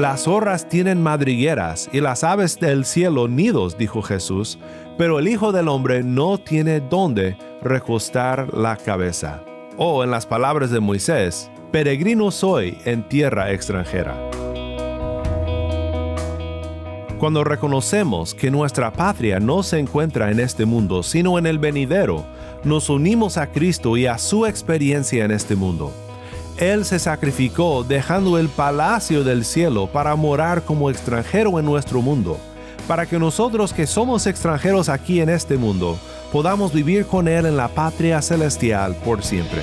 Las zorras tienen madrigueras y las aves del cielo nidos, dijo Jesús, pero el Hijo del Hombre no tiene dónde recostar la cabeza. O en las palabras de Moisés, peregrino soy en tierra extranjera. Cuando reconocemos que nuestra patria no se encuentra en este mundo, sino en el venidero, nos unimos a Cristo y a su experiencia en este mundo. Él se sacrificó dejando el palacio del cielo para morar como extranjero en nuestro mundo, para que nosotros que somos extranjeros aquí en este mundo podamos vivir con Él en la patria celestial por siempre.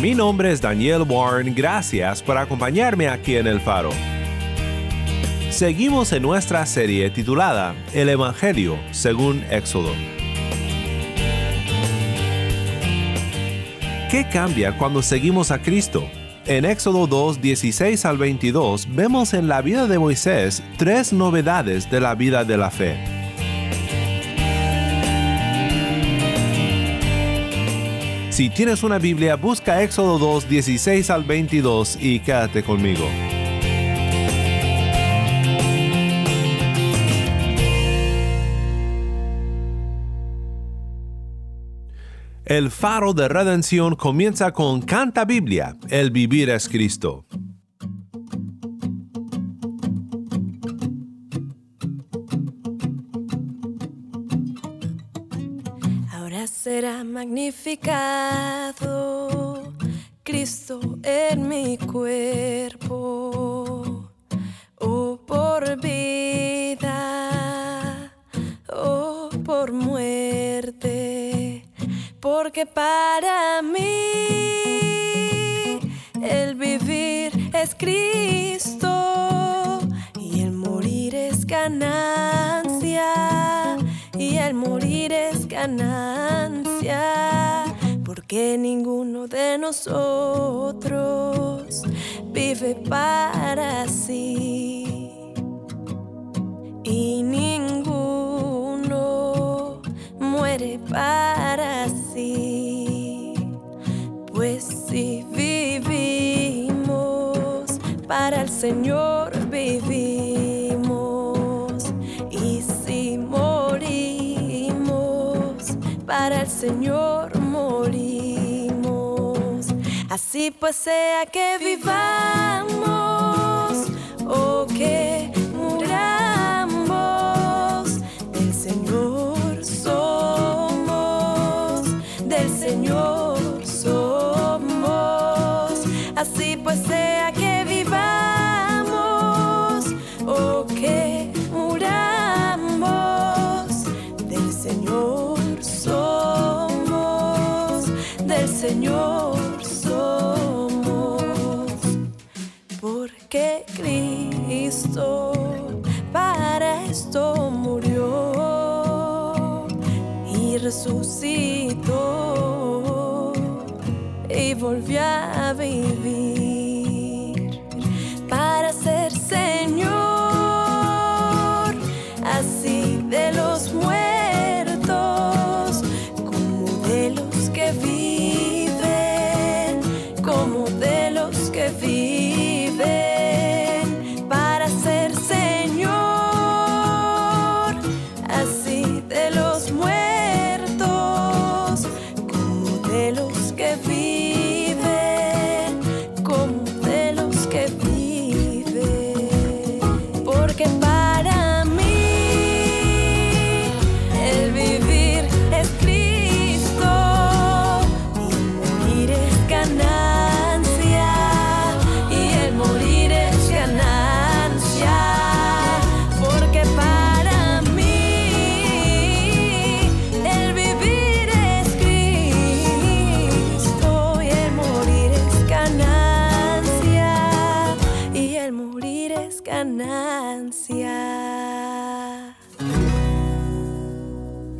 Mi nombre es Daniel Warren, gracias por acompañarme aquí en El Faro. Seguimos en nuestra serie titulada El Evangelio según Éxodo. ¿Qué cambia cuando seguimos a Cristo? En Éxodo 2, 16 al 22 vemos en la vida de Moisés tres novedades de la vida de la fe. Si tienes una Biblia, busca Éxodo 2, 16 al 22 y quédate conmigo. El faro de redención comienza con Canta Biblia, el vivir es Cristo. Será magnificado Cristo en mi cuerpo, oh por vida, oh por muerte, porque para mí el vivir es Cristo y el morir es ganancia y el morir es ganancia, porque ninguno de nosotros vive para sí. Y ninguno muere para sí, pues si vivimos para el Señor vivimos Así pues sea que de los que viven,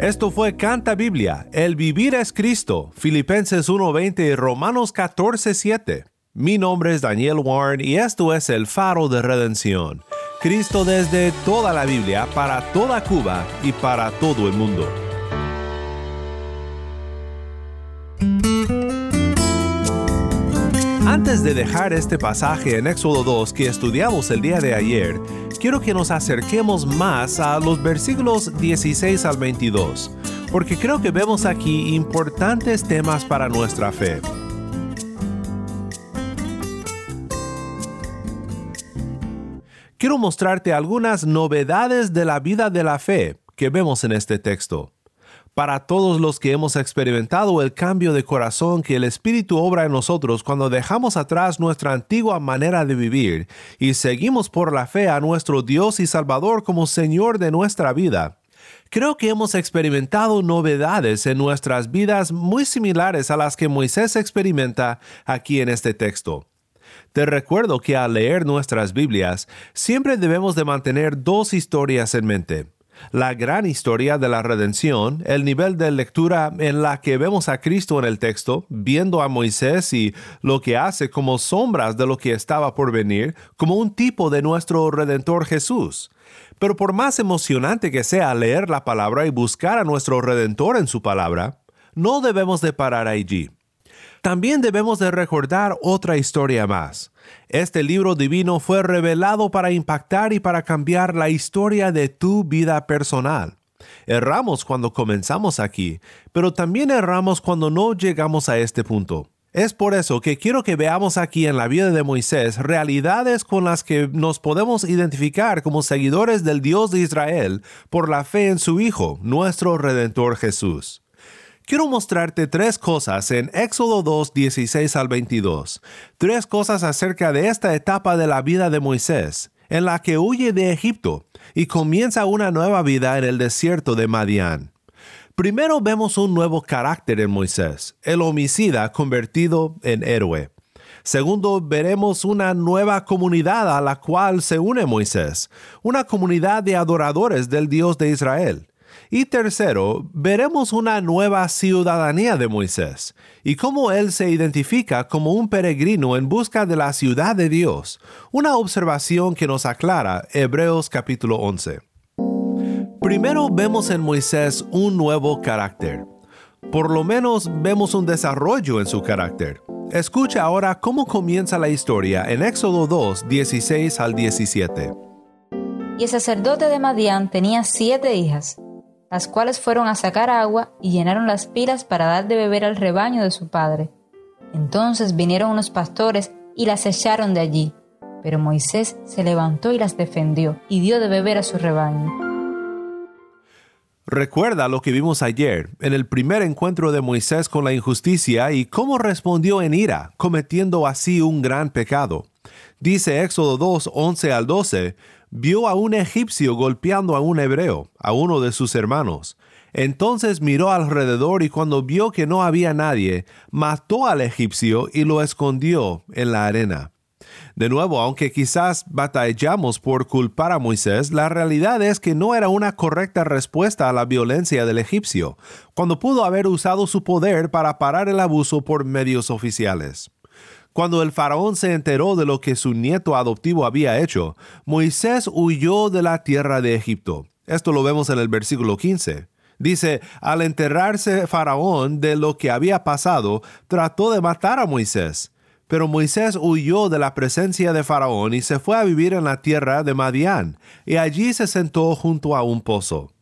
Esto fue Canta Biblia, El Vivir es Cristo, Filipenses 1.20 y Romanos 14.7. Mi nombre es Daniel Warren y esto es El Faro de Redención. Cristo desde toda la Biblia, para toda Cuba y para todo el mundo. Antes de dejar este pasaje en Éxodo 2 que estudiamos el día de ayer, quiero que nos acerquemos más a los versículos 16 al 22, porque creo que vemos aquí importantes temas para nuestra fe. Quiero mostrarte algunas novedades de la vida de la fe que vemos en este texto para todos los que hemos experimentado el cambio de corazón que el Espíritu obra en nosotros cuando dejamos atrás nuestra antigua manera de vivir y seguimos por la fe a nuestro Dios y Salvador como Señor de nuestra vida. Creo que hemos experimentado novedades en nuestras vidas muy similares a las que Moisés experimenta aquí en este texto. Te recuerdo que al leer nuestras Biblias siempre debemos de mantener dos historias en mente la gran historia de la redención, el nivel de lectura en la que vemos a Cristo en el texto, viendo a Moisés y lo que hace como sombras de lo que estaba por venir, como un tipo de nuestro Redentor Jesús. Pero por más emocionante que sea leer la palabra y buscar a nuestro Redentor en su palabra, no debemos de parar allí. También debemos de recordar otra historia más. Este libro divino fue revelado para impactar y para cambiar la historia de tu vida personal. Erramos cuando comenzamos aquí, pero también erramos cuando no llegamos a este punto. Es por eso que quiero que veamos aquí en la vida de Moisés realidades con las que nos podemos identificar como seguidores del Dios de Israel por la fe en su Hijo, nuestro Redentor Jesús quiero mostrarte tres cosas en Éxodo 2, 16 al 22. Tres cosas acerca de esta etapa de la vida de Moisés, en la que huye de Egipto y comienza una nueva vida en el desierto de Madián. Primero vemos un nuevo carácter en Moisés, el homicida convertido en héroe. Segundo, veremos una nueva comunidad a la cual se une Moisés, una comunidad de adoradores del Dios de Israel. Y tercero, veremos una nueva ciudadanía de Moisés y cómo él se identifica como un peregrino en busca de la ciudad de Dios, una observación que nos aclara Hebreos capítulo 11. Primero vemos en Moisés un nuevo carácter. Por lo menos vemos un desarrollo en su carácter. Escucha ahora cómo comienza la historia en Éxodo 2, 16 al 17. Y el sacerdote de Madián tenía siete hijas las cuales fueron a sacar agua y llenaron las pilas para dar de beber al rebaño de su padre. Entonces vinieron unos pastores y las echaron de allí. Pero Moisés se levantó y las defendió y dio de beber a su rebaño. Recuerda lo que vimos ayer en el primer encuentro de Moisés con la injusticia y cómo respondió en ira, cometiendo así un gran pecado. Dice Éxodo 2, 11 al 12, vio a un egipcio golpeando a un hebreo, a uno de sus hermanos. Entonces miró alrededor y cuando vio que no había nadie, mató al egipcio y lo escondió en la arena. De nuevo, aunque quizás batallamos por culpar a Moisés, la realidad es que no era una correcta respuesta a la violencia del egipcio, cuando pudo haber usado su poder para parar el abuso por medios oficiales. Cuando el faraón se enteró de lo que su nieto adoptivo había hecho, Moisés huyó de la tierra de Egipto. Esto lo vemos en el versículo 15. Dice, al enterarse Faraón de lo que había pasado, trató de matar a Moisés. Pero Moisés huyó de la presencia de Faraón y se fue a vivir en la tierra de Madián, y allí se sentó junto a un pozo.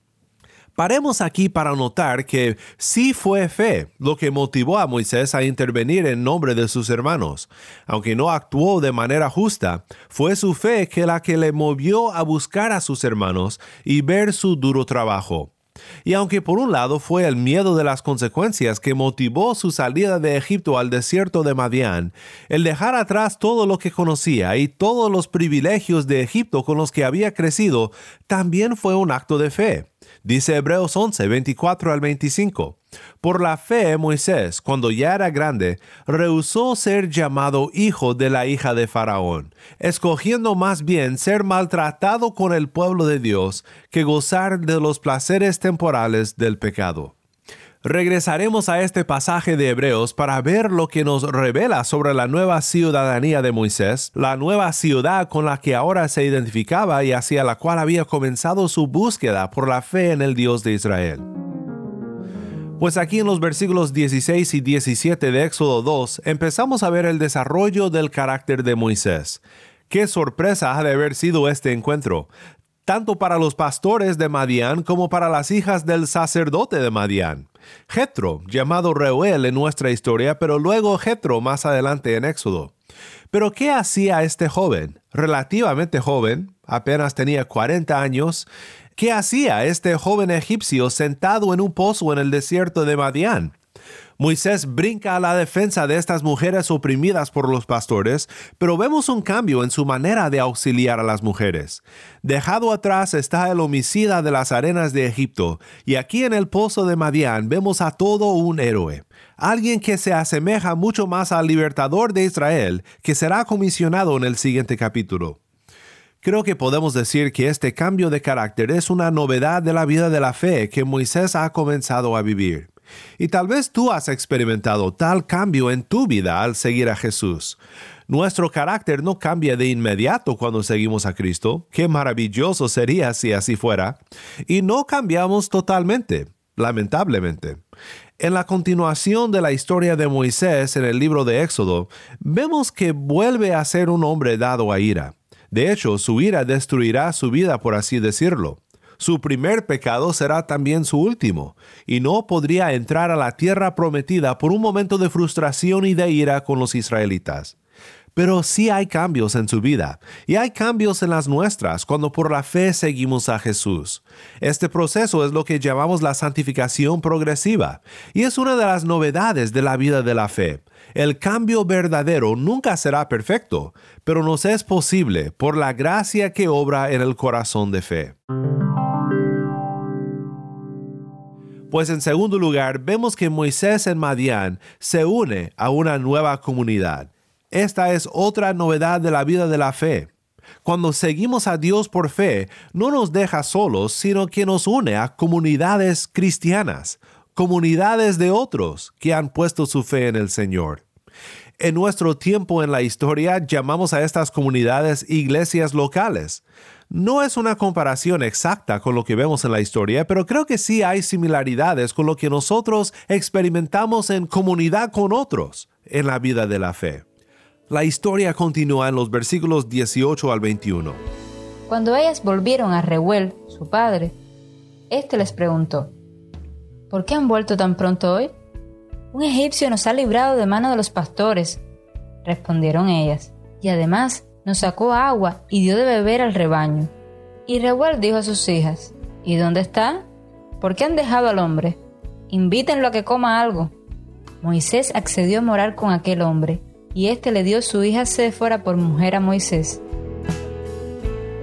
Paremos aquí para notar que sí fue fe lo que motivó a Moisés a intervenir en nombre de sus hermanos. Aunque no actuó de manera justa, fue su fe que la que le movió a buscar a sus hermanos y ver su duro trabajo. Y aunque por un lado fue el miedo de las consecuencias que motivó su salida de Egipto al desierto de Madián, el dejar atrás todo lo que conocía y todos los privilegios de Egipto con los que había crecido, también fue un acto de fe. Dice Hebreos 11, 24 al 25. Por la fe, Moisés, cuando ya era grande, rehusó ser llamado hijo de la hija de Faraón, escogiendo más bien ser maltratado con el pueblo de Dios que gozar de los placeres temporales del pecado. Regresaremos a este pasaje de Hebreos para ver lo que nos revela sobre la nueva ciudadanía de Moisés, la nueva ciudad con la que ahora se identificaba y hacia la cual había comenzado su búsqueda por la fe en el Dios de Israel. Pues aquí en los versículos 16 y 17 de Éxodo 2 empezamos a ver el desarrollo del carácter de Moisés. Qué sorpresa ha de haber sido este encuentro, tanto para los pastores de Madián como para las hijas del sacerdote de Madián. Jetro, llamado Reuel en nuestra historia, pero luego Jetro más adelante en Éxodo. Pero ¿qué hacía este joven? Relativamente joven, apenas tenía 40 años, ¿Qué hacía este joven egipcio sentado en un pozo en el desierto de Madián? Moisés brinca a la defensa de estas mujeres oprimidas por los pastores, pero vemos un cambio en su manera de auxiliar a las mujeres. Dejado atrás está el homicida de las arenas de Egipto, y aquí en el pozo de Madián vemos a todo un héroe, alguien que se asemeja mucho más al libertador de Israel, que será comisionado en el siguiente capítulo. Creo que podemos decir que este cambio de carácter es una novedad de la vida de la fe que Moisés ha comenzado a vivir. Y tal vez tú has experimentado tal cambio en tu vida al seguir a Jesús. Nuestro carácter no cambia de inmediato cuando seguimos a Cristo. Qué maravilloso sería si así fuera. Y no cambiamos totalmente, lamentablemente. En la continuación de la historia de Moisés en el libro de Éxodo, vemos que vuelve a ser un hombre dado a ira. De hecho, su ira destruirá su vida, por así decirlo. Su primer pecado será también su último, y no podría entrar a la tierra prometida por un momento de frustración y de ira con los israelitas. Pero sí hay cambios en su vida, y hay cambios en las nuestras cuando por la fe seguimos a Jesús. Este proceso es lo que llamamos la santificación progresiva, y es una de las novedades de la vida de la fe. El cambio verdadero nunca será perfecto, pero nos es posible por la gracia que obra en el corazón de fe. Pues en segundo lugar, vemos que Moisés en Madián se une a una nueva comunidad. Esta es otra novedad de la vida de la fe. Cuando seguimos a Dios por fe, no nos deja solos, sino que nos une a comunidades cristianas, comunidades de otros que han puesto su fe en el Señor. En nuestro tiempo en la historia llamamos a estas comunidades iglesias locales. No es una comparación exacta con lo que vemos en la historia, pero creo que sí hay similaridades con lo que nosotros experimentamos en comunidad con otros en la vida de la fe. La historia continúa en los versículos 18 al 21. Cuando ellas volvieron a Reuel, su padre, éste les preguntó, ¿Por qué han vuelto tan pronto hoy? Un egipcio nos ha librado de mano de los pastores, respondieron ellas, y además nos sacó agua y dio de beber al rebaño. Y Reuel dijo a sus hijas, ¿Y dónde está? ¿Por qué han dejado al hombre? Invítenlo a que coma algo. Moisés accedió a morar con aquel hombre, y éste le dio su hija Séfora por mujer a Moisés.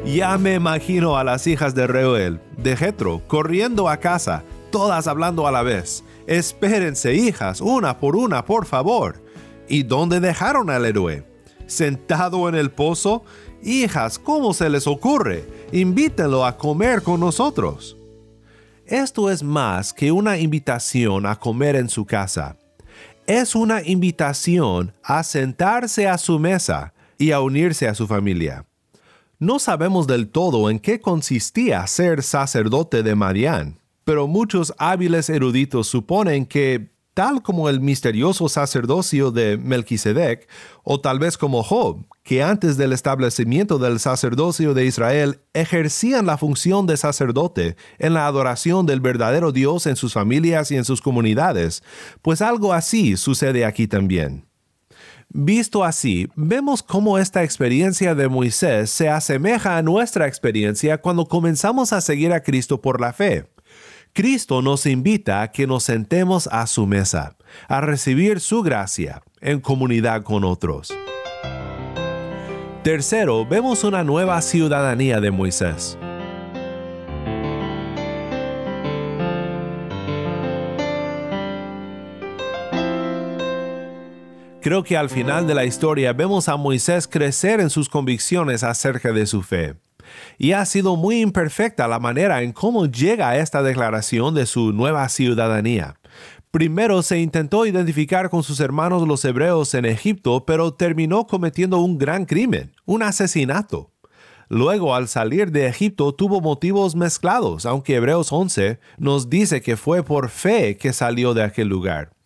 Ya me imagino a las hijas de Reuel, de Jetro, corriendo a casa, todas hablando a la vez. Espérense, hijas, una por una, por favor. ¿Y dónde dejaron al héroe? ¿Sentado en el pozo? Hijas, ¿cómo se les ocurre? Invítenlo a comer con nosotros. Esto es más que una invitación a comer en su casa. Es una invitación a sentarse a su mesa y a unirse a su familia. No sabemos del todo en qué consistía ser sacerdote de Marián pero muchos hábiles eruditos suponen que, tal como el misterioso sacerdocio de Melquisedec, o tal vez como Job, que antes del establecimiento del sacerdocio de Israel ejercían la función de sacerdote en la adoración del verdadero Dios en sus familias y en sus comunidades, pues algo así sucede aquí también. Visto así, vemos cómo esta experiencia de Moisés se asemeja a nuestra experiencia cuando comenzamos a seguir a Cristo por la fe. Cristo nos invita a que nos sentemos a su mesa, a recibir su gracia en comunidad con otros. Tercero, vemos una nueva ciudadanía de Moisés. Creo que al final de la historia vemos a Moisés crecer en sus convicciones acerca de su fe. Y ha sido muy imperfecta la manera en cómo llega a esta declaración de su nueva ciudadanía. Primero se intentó identificar con sus hermanos los hebreos en Egipto, pero terminó cometiendo un gran crimen, un asesinato. Luego, al salir de Egipto, tuvo motivos mezclados, aunque Hebreos 11 nos dice que fue por fe que salió de aquel lugar.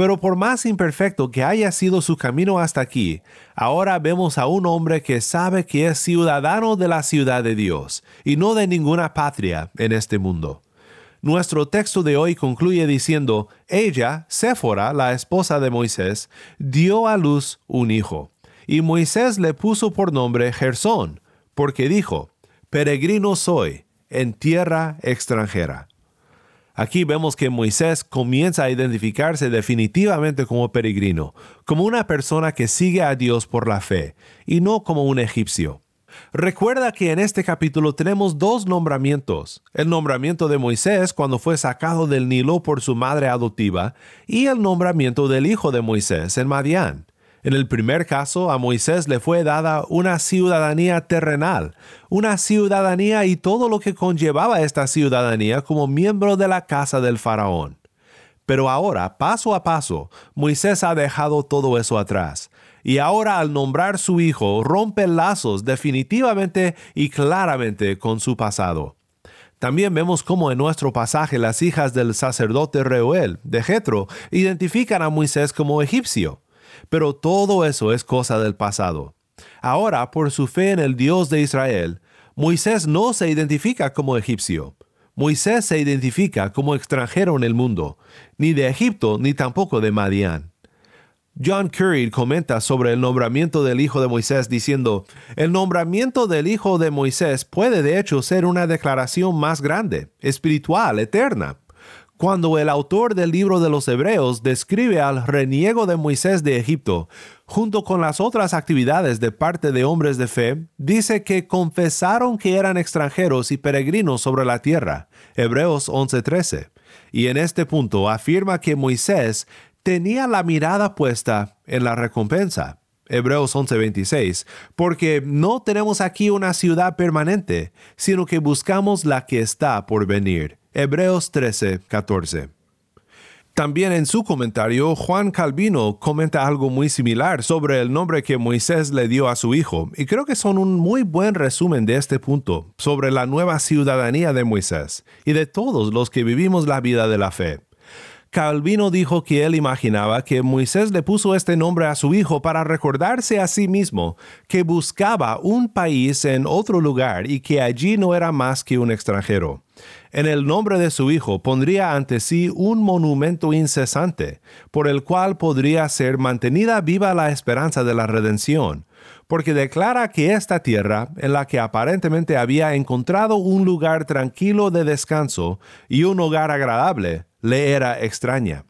Pero por más imperfecto que haya sido su camino hasta aquí, ahora vemos a un hombre que sabe que es ciudadano de la ciudad de Dios y no de ninguna patria en este mundo. Nuestro texto de hoy concluye diciendo, ella, Séfora, la esposa de Moisés, dio a luz un hijo, y Moisés le puso por nombre Gersón, porque dijo, peregrino soy en tierra extranjera. Aquí vemos que Moisés comienza a identificarse definitivamente como peregrino, como una persona que sigue a Dios por la fe, y no como un egipcio. Recuerda que en este capítulo tenemos dos nombramientos, el nombramiento de Moisés cuando fue sacado del Nilo por su madre adoptiva y el nombramiento del hijo de Moisés en Madián. En el primer caso, a Moisés le fue dada una ciudadanía terrenal, una ciudadanía y todo lo que conllevaba esta ciudadanía como miembro de la casa del faraón. Pero ahora, paso a paso, Moisés ha dejado todo eso atrás, y ahora al nombrar su hijo rompe lazos definitivamente y claramente con su pasado. También vemos cómo en nuestro pasaje las hijas del sacerdote Reuel, de Jetro, identifican a Moisés como egipcio. Pero todo eso es cosa del pasado. Ahora, por su fe en el Dios de Israel, Moisés no se identifica como egipcio. Moisés se identifica como extranjero en el mundo, ni de Egipto ni tampoco de Madián. John Curry comenta sobre el nombramiento del hijo de Moisés diciendo, el nombramiento del hijo de Moisés puede de hecho ser una declaración más grande, espiritual, eterna, cuando el autor del libro de los Hebreos describe al reniego de Moisés de Egipto, junto con las otras actividades de parte de hombres de fe, dice que confesaron que eran extranjeros y peregrinos sobre la tierra. Hebreos 11:13. Y en este punto afirma que Moisés tenía la mirada puesta en la recompensa. Hebreos 11:26, porque no tenemos aquí una ciudad permanente, sino que buscamos la que está por venir. Hebreos 13, 14. También en su comentario, Juan Calvino comenta algo muy similar sobre el nombre que Moisés le dio a su hijo, y creo que son un muy buen resumen de este punto, sobre la nueva ciudadanía de Moisés y de todos los que vivimos la vida de la fe. Calvino dijo que él imaginaba que Moisés le puso este nombre a su hijo para recordarse a sí mismo que buscaba un país en otro lugar y que allí no era más que un extranjero. En el nombre de su hijo pondría ante sí un monumento incesante, por el cual podría ser mantenida viva la esperanza de la redención, porque declara que esta tierra, en la que aparentemente había encontrado un lugar tranquilo de descanso y un hogar agradable, le era extraña.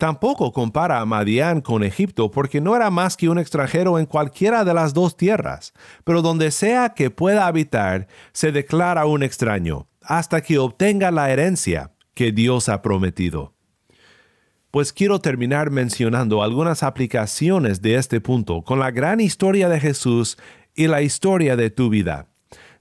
Tampoco compara a Madián con Egipto porque no era más que un extranjero en cualquiera de las dos tierras, pero donde sea que pueda habitar, se declara un extraño, hasta que obtenga la herencia que Dios ha prometido. Pues quiero terminar mencionando algunas aplicaciones de este punto con la gran historia de Jesús y la historia de tu vida.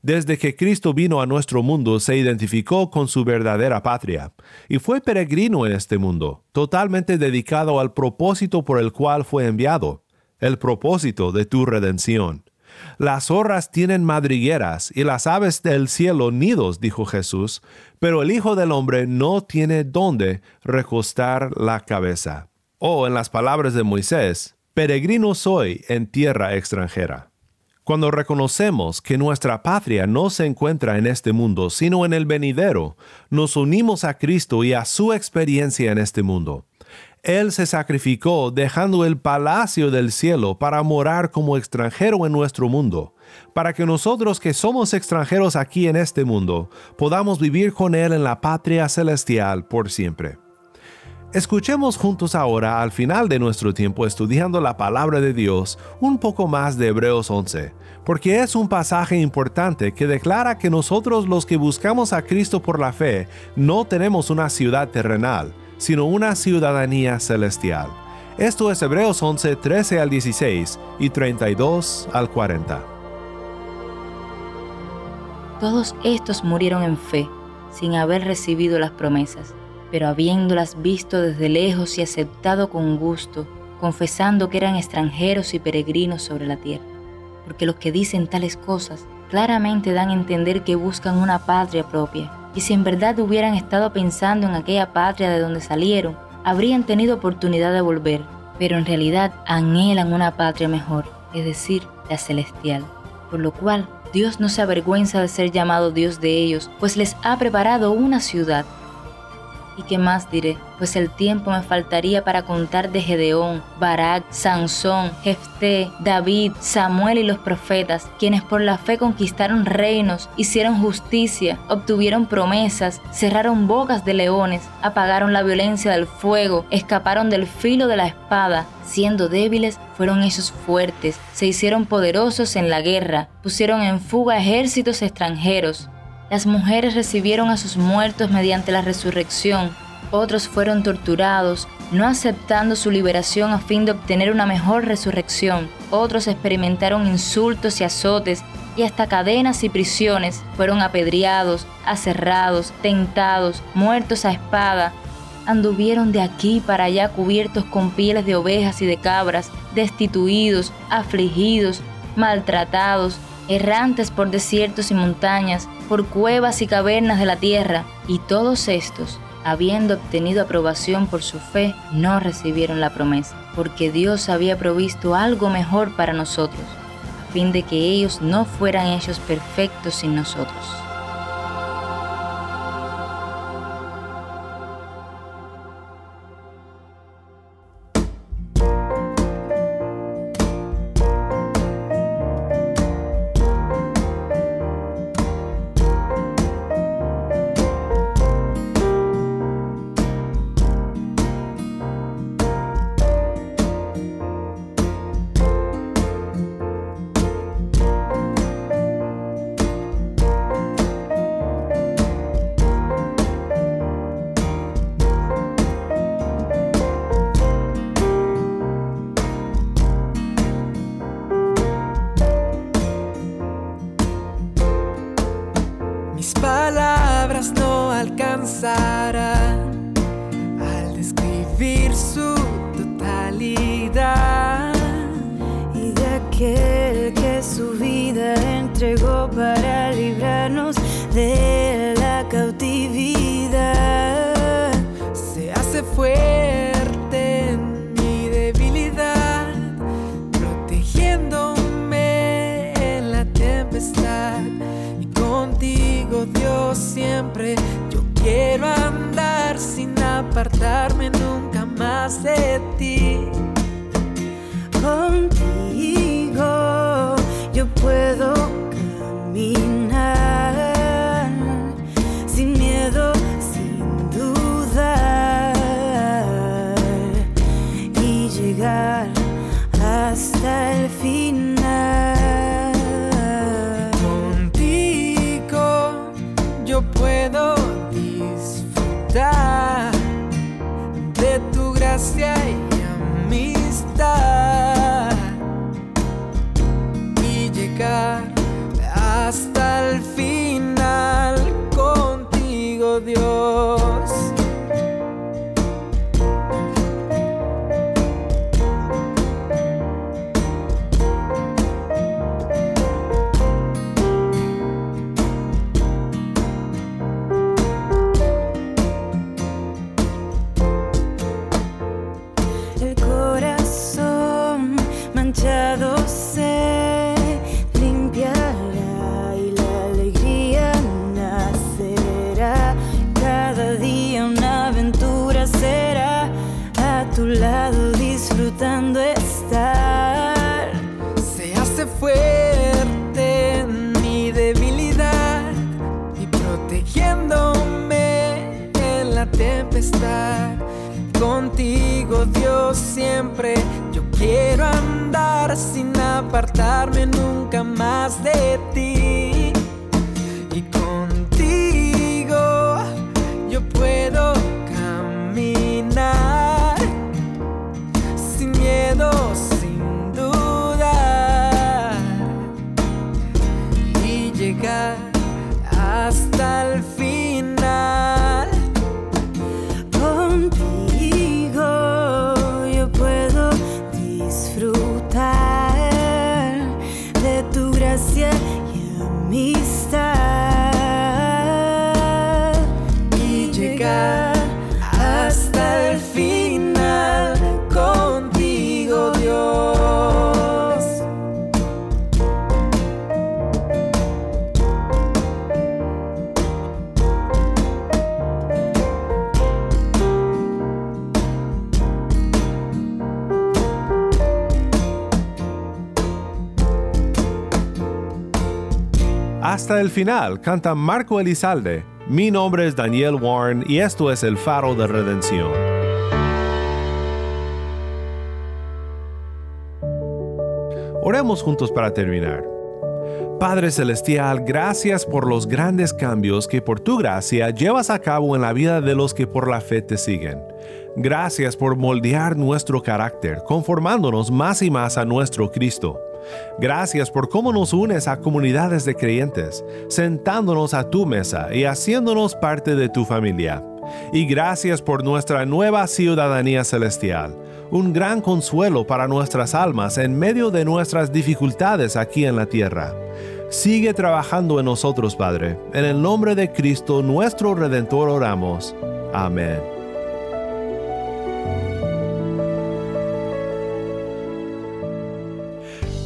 Desde que Cristo vino a nuestro mundo se identificó con su verdadera patria y fue peregrino en este mundo, totalmente dedicado al propósito por el cual fue enviado, el propósito de tu redención. Las zorras tienen madrigueras y las aves del cielo nidos, dijo Jesús, pero el Hijo del Hombre no tiene dónde recostar la cabeza. O en las palabras de Moisés, peregrino soy en tierra extranjera. Cuando reconocemos que nuestra patria no se encuentra en este mundo, sino en el venidero, nos unimos a Cristo y a su experiencia en este mundo. Él se sacrificó dejando el palacio del cielo para morar como extranjero en nuestro mundo, para que nosotros que somos extranjeros aquí en este mundo podamos vivir con Él en la patria celestial por siempre. Escuchemos juntos ahora al final de nuestro tiempo estudiando la palabra de Dios un poco más de Hebreos 11, porque es un pasaje importante que declara que nosotros los que buscamos a Cristo por la fe no tenemos una ciudad terrenal, sino una ciudadanía celestial. Esto es Hebreos 11, 13 al 16 y 32 al 40. Todos estos murieron en fe, sin haber recibido las promesas, pero habiéndolas visto desde lejos y aceptado con gusto, confesando que eran extranjeros y peregrinos sobre la tierra. Porque los que dicen tales cosas claramente dan a entender que buscan una patria propia, y si en verdad hubieran estado pensando en aquella patria de donde salieron, habrían tenido oportunidad de volver, pero en realidad anhelan una patria mejor, es decir, la celestial, por lo cual Dios no se avergüenza de ser llamado Dios de ellos, pues les ha preparado una ciudad. ¿Y qué más diré? Pues el tiempo me faltaría para contar de Gedeón, Barak, Sansón, Jefté, David, Samuel y los profetas, quienes por la fe conquistaron reinos, hicieron justicia, obtuvieron promesas, cerraron bocas de leones, apagaron la violencia del fuego, escaparon del filo de la espada, siendo débiles, fueron ellos fuertes, se hicieron poderosos en la guerra, pusieron en fuga ejércitos extranjeros, las mujeres recibieron a sus muertos mediante la resurrección. Otros fueron torturados, no aceptando su liberación a fin de obtener una mejor resurrección. Otros experimentaron insultos y azotes y hasta cadenas y prisiones. Fueron apedreados, aserrados, tentados, muertos a espada. Anduvieron de aquí para allá cubiertos con pieles de ovejas y de cabras, destituidos, afligidos, maltratados, errantes por desiertos y montañas, por cuevas y cavernas de la tierra, y todos estos, habiendo obtenido aprobación por su fe, no recibieron la promesa, porque Dios había provisto algo mejor para nosotros, a fin de que ellos no fueran hechos perfectos sin nosotros. hasta el fin. Hasta el final canta Marco Elizalde. Mi nombre es Daniel Warren y esto es el faro de redención. Oremos juntos para terminar. Padre Celestial, gracias por los grandes cambios que por tu gracia llevas a cabo en la vida de los que por la fe te siguen. Gracias por moldear nuestro carácter, conformándonos más y más a nuestro Cristo. Gracias por cómo nos unes a comunidades de creyentes, sentándonos a tu mesa y haciéndonos parte de tu familia. Y gracias por nuestra nueva ciudadanía celestial, un gran consuelo para nuestras almas en medio de nuestras dificultades aquí en la tierra. Sigue trabajando en nosotros, Padre. En el nombre de Cristo, nuestro Redentor, oramos. Amén.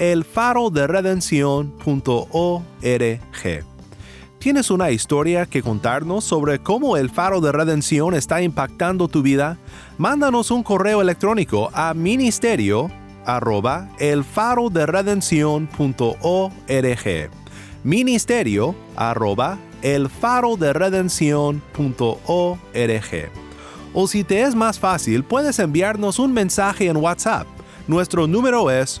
elfaroderedencion.org. ¿Tienes una historia que contarnos sobre cómo el faro de redención está impactando tu vida? Mándanos un correo electrónico a ministerio arroba elfaroderedencion.org ministerio arroba o si te es más fácil puedes enviarnos un mensaje en WhatsApp. Nuestro número es